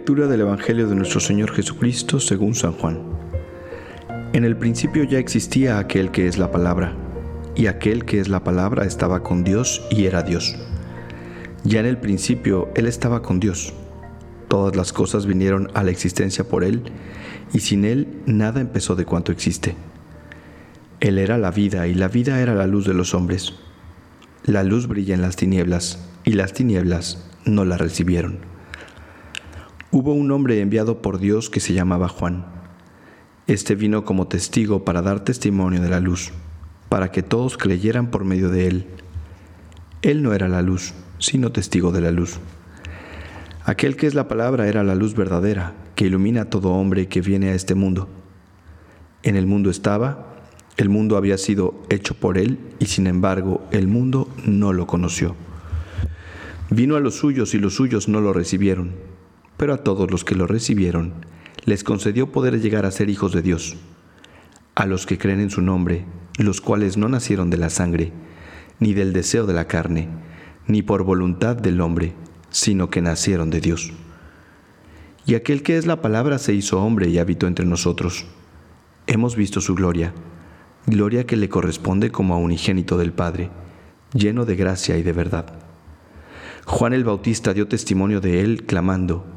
Lectura del Evangelio de nuestro Señor Jesucristo según San Juan. En el principio ya existía aquel que es la palabra, y aquel que es la palabra estaba con Dios y era Dios. Ya en el principio Él estaba con Dios. Todas las cosas vinieron a la existencia por Él, y sin Él nada empezó de cuanto existe. Él era la vida, y la vida era la luz de los hombres. La luz brilla en las tinieblas, y las tinieblas no la recibieron. Hubo un hombre enviado por Dios que se llamaba Juan. Este vino como testigo para dar testimonio de la luz, para que todos creyeran por medio de él. Él no era la luz, sino testigo de la luz. Aquel que es la palabra era la luz verdadera, que ilumina a todo hombre que viene a este mundo. En el mundo estaba, el mundo había sido hecho por él, y sin embargo el mundo no lo conoció. Vino a los suyos y los suyos no lo recibieron pero a todos los que lo recibieron les concedió poder llegar a ser hijos de Dios, a los que creen en su nombre, los cuales no nacieron de la sangre, ni del deseo de la carne, ni por voluntad del hombre, sino que nacieron de Dios. Y aquel que es la palabra se hizo hombre y habitó entre nosotros. Hemos visto su gloria, gloria que le corresponde como a unigénito del Padre, lleno de gracia y de verdad. Juan el Bautista dio testimonio de él, clamando,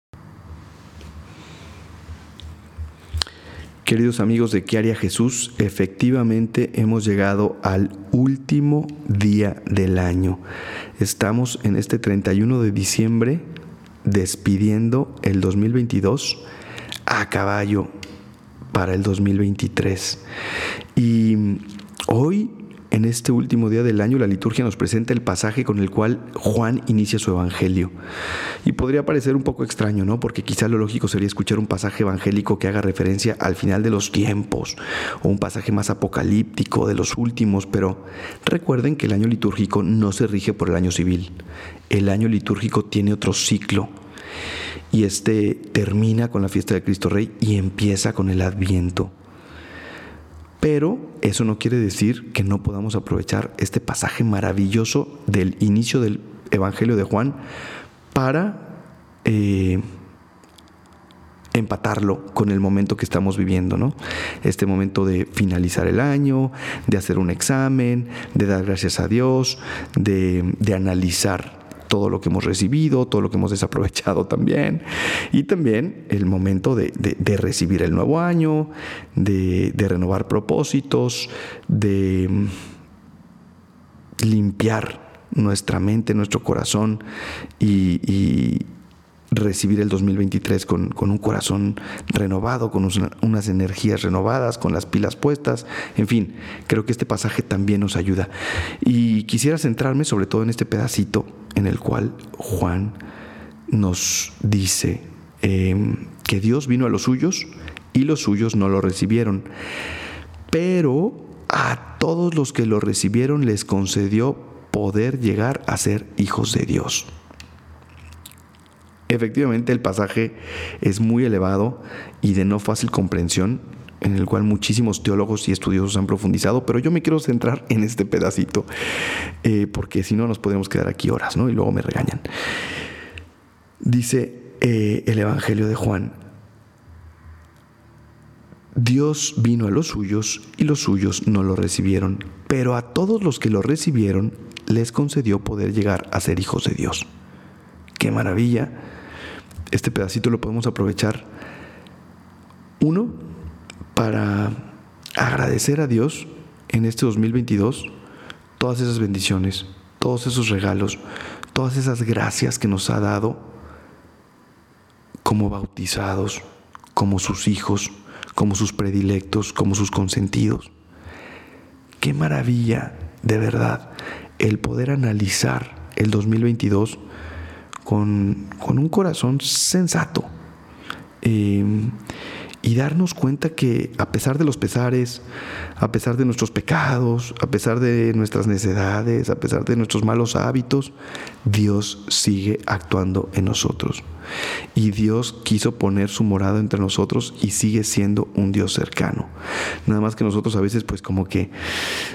Queridos amigos de ¿Qué Jesús? Efectivamente hemos llegado al último día del año. Estamos en este 31 de diciembre despidiendo el 2022 a caballo para el 2023. Y hoy en este último día del año la liturgia nos presenta el pasaje con el cual Juan inicia su evangelio. Y podría parecer un poco extraño, ¿no? Porque quizá lo lógico sería escuchar un pasaje evangélico que haga referencia al final de los tiempos o un pasaje más apocalíptico de los últimos, pero recuerden que el año litúrgico no se rige por el año civil. El año litúrgico tiene otro ciclo y este termina con la fiesta de Cristo Rey y empieza con el Adviento. Pero eso no quiere decir que no podamos aprovechar este pasaje maravilloso del inicio del Evangelio de Juan para eh, empatarlo con el momento que estamos viviendo, ¿no? Este momento de finalizar el año, de hacer un examen, de dar gracias a Dios, de, de analizar todo lo que hemos recibido, todo lo que hemos desaprovechado también. Y también el momento de, recibir el nuevo año, de, renovar propósitos, de mm, limpiar nuestra mente, nuestro corazón y, recibir el 2023 con, un corazón renovado, con unas energías renovadas, con las pilas puestas. En fin, creo que este pasaje también nos ayuda. Y quisiera centrarme sobre todo en este pedacito en el cual Juan nos dice em, que Dios vino a los suyos y los suyos no lo recibieron. Pero a todos los que lo recibieron les concedió poder llegar a ser hijos de Dios. Efectivamente el pasaje es muy elevado y de no fácil comprensión en el cual muchísimos teólogos y estudiosos han profundizado, pero yo me quiero centrar en este pedacito, eh, porque si no nos podemos quedar aquí horas, ¿no? Y luego me regañan. Dice eh, el Evangelio de Juan, Dios vino a los suyos y los suyos no lo recibieron, pero a todos los que lo recibieron les concedió poder llegar a ser hijos de Dios. ¡Qué maravilla! Este pedacito lo podemos aprovechar. Uno, para agradecer a Dios en este 2022 todas esas bendiciones, todos esos regalos, todas esas gracias que nos ha dado como bautizados, como sus hijos, como sus predilectos, como sus consentidos. Qué maravilla, de verdad, el poder analizar el 2022 con, con un corazón sensato. Eh, y darnos cuenta que a pesar de los pesares, a pesar de nuestros pecados, a pesar de nuestras necedades, a pesar de nuestros malos hábitos, Dios sigue actuando en nosotros. Y Dios quiso poner su morada entre nosotros y sigue siendo un Dios cercano. Nada más que nosotros a veces pues como que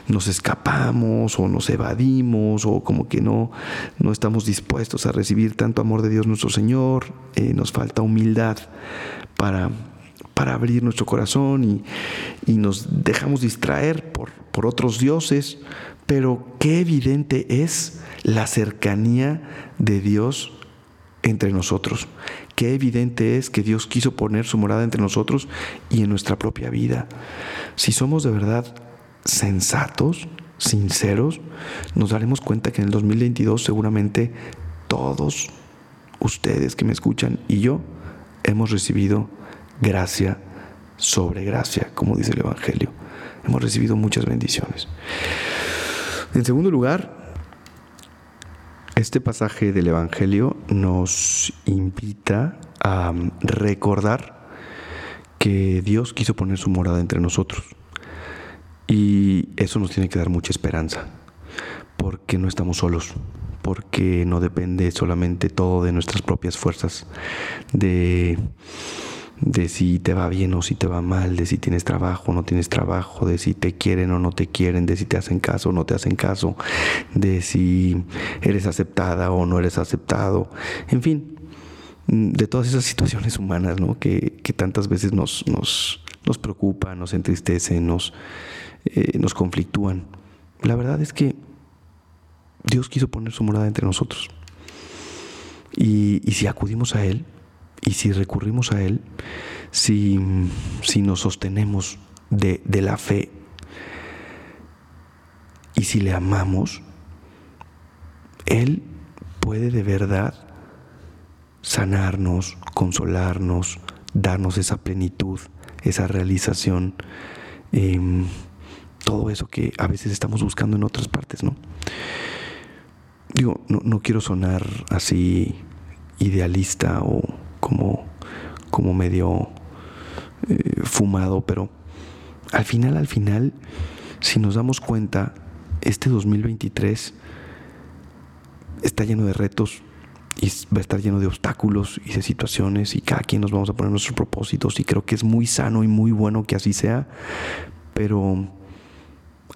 nos escapamos o nos evadimos o como que no, no estamos dispuestos a recibir tanto amor de Dios nuestro Señor. Eh, nos falta humildad para para abrir nuestro corazón y, nos dejamos distraer por, por otros dioses, pero qué evidente es la cercanía de Dios entre nosotros. Qué evidente es que Dios quiso poner su morada entre nosotros y en nuestra propia vida. Si somos de verdad sensatos, sinceros, nos daremos cuenta que en el 2022 seguramente todos ustedes que me escuchan y yo hemos recibido gracia sobre gracia, como dice el Evangelio. Hemos recibido muchas bendiciones. En segundo lugar, este pasaje del Evangelio nos invita a recordar que Dios quiso poner su morada entre nosotros. Y eso nos tiene que dar mucha esperanza, porque no estamos solos, porque no depende solamente todo de nuestras propias fuerzas, de de si te va bien o si te va mal, de si tienes trabajo o no tienes trabajo, de si te quieren o no te quieren, de si te hacen caso o no te hacen caso, de si eres aceptada o no eres aceptado, en fin, de todas esas situaciones humanas ¿no? que, tantas veces nos, nos, nos, preocupan, nos entristecen, nos, eh, nos conflictúan. La verdad es que Dios quiso poner su morada entre nosotros. Y, y si acudimos a Él, y si recurrimos a Él, si, nos sostenemos de, de la fe y si le amamos, Él puede de verdad sanarnos, consolarnos, darnos esa plenitud, esa realización, em, todo eso que a veces estamos buscando en otras partes, ¿no? Digo, no, no quiero sonar así idealista o como, como medio eh, fumado, pero al final, al final, si nos damos cuenta, este 2023 está lleno de retos y va a estar lleno de obstáculos y de situaciones y cada quien nos vamos a poner nuestros propósitos y creo que es muy sano y muy bueno que así sea, pero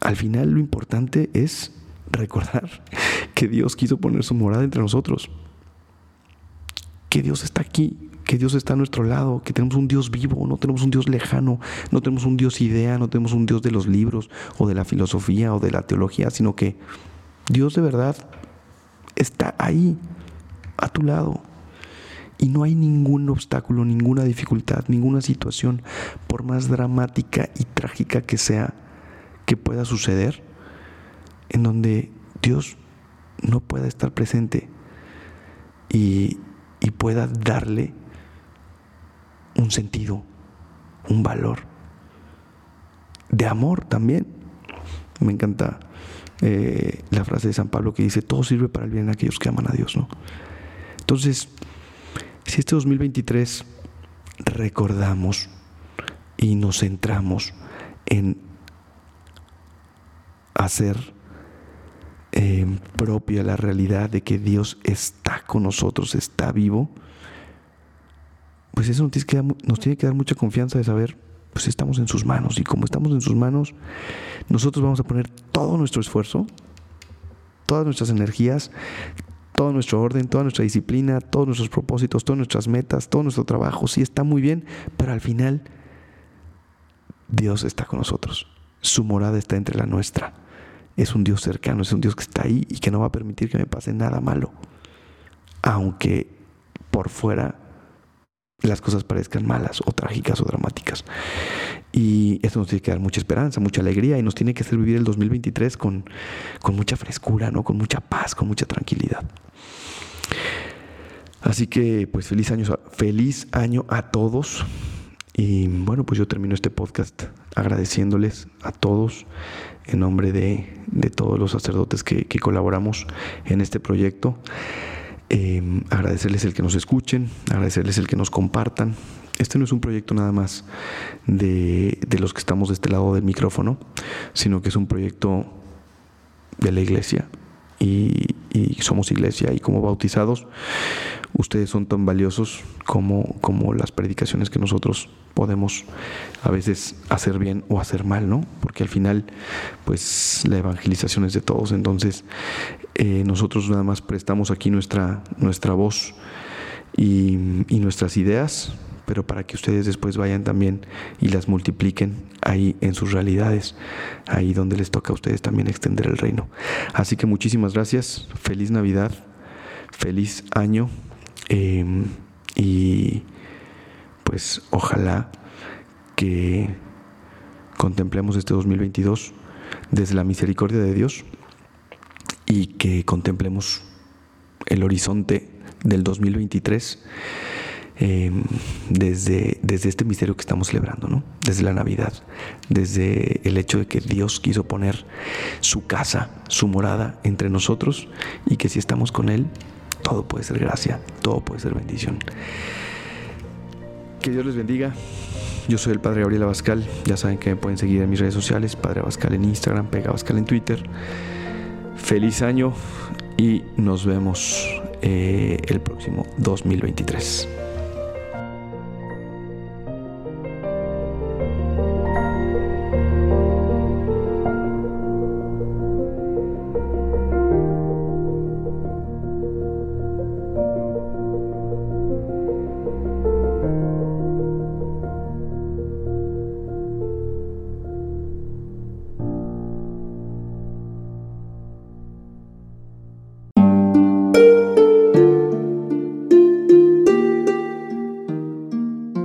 al final lo importante es recordar que Dios quiso poner su morada entre nosotros que Dios está aquí, que Dios está a nuestro lado, que tenemos un Dios vivo, no tenemos un Dios lejano, no tenemos un Dios idea, no tenemos un Dios de los libros o de la filosofía o de la teología, sino que Dios de verdad está ahí, a tu lado. Y no hay ningún obstáculo, ninguna dificultad, ninguna situación, por más dramática y trágica que sea, que pueda suceder, en donde Dios no pueda estar presente. Y, y pueda darle un sentido, un valor, de amor también. Me encanta eh, la frase de San Pablo que dice, todo sirve para el bien a aquellos que aman a Dios, ¿no? Entonces, si este 2023 recordamos y nos centramos en hacer eh, propia la realidad de que Dios está con nosotros, está vivo, pues eso nos tiene, que dar, nos tiene que dar mucha confianza de saber, pues estamos en sus manos. Y como estamos en sus manos, nosotros vamos a poner todo nuestro esfuerzo, todas nuestras energías, todo nuestro orden, toda nuestra disciplina, todos nuestros propósitos, todas nuestras metas, todo nuestro trabajo, sí está muy bien, pero al final Dios está con nosotros. Su morada está entre la nuestra es un Dios cercano, es un Dios que está ahí y que no va a permitir que me pase nada malo. Aunque por fuera las cosas parezcan malas o trágicas o dramáticas. Y esto nos tiene que dar mucha esperanza, mucha alegría y nos tiene que hacer vivir el 2023 con, con mucha frescura, ¿no? con mucha paz, con mucha tranquilidad. Así que pues feliz año, feliz año a todos. Y bueno, pues yo termino este podcast agradeciéndoles a todos en nombre de, todos los sacerdotes que, colaboramos en este proyecto. Em, agradecerles el que nos escuchen, agradecerles el que nos compartan, Este no es un proyecto nada más de, de los que estamos de este lado del micrófono, sino que es un proyecto de la iglesia, y, somos iglesia y como bautizados, ustedes son tan valiosos como, como las predicaciones que nosotros podemos a veces hacer bien o hacer mal, ¿no? Porque al final, pues la evangelización es de todos, entonces eh, nosotros nada más prestamos aquí nuestra, nuestra voz y, y nuestras ideas pero para que ustedes después vayan también y las multipliquen ahí en sus realidades, ahí donde les toca a ustedes también extender el reino. Así que muchísimas gracias, feliz Navidad, feliz año em, y pues ojalá que contemplemos este 2022 desde la misericordia de Dios y que contemplemos el horizonte del 2023 Em, desde, desde este misterio que estamos celebrando, ¿no? Desde la Navidad, desde el hecho de que Dios quiso poner su casa, su morada entre nosotros y que si estamos con Él, todo puede ser gracia, todo puede ser bendición. Que Dios les bendiga. Yo soy el Padre Gabriel Abascal. Ya saben que me pueden seguir en mis redes sociales, Padre Abascal en Instagram, Pega Abascal en Twitter. Feliz año y nos vemos eh, el próximo 2023.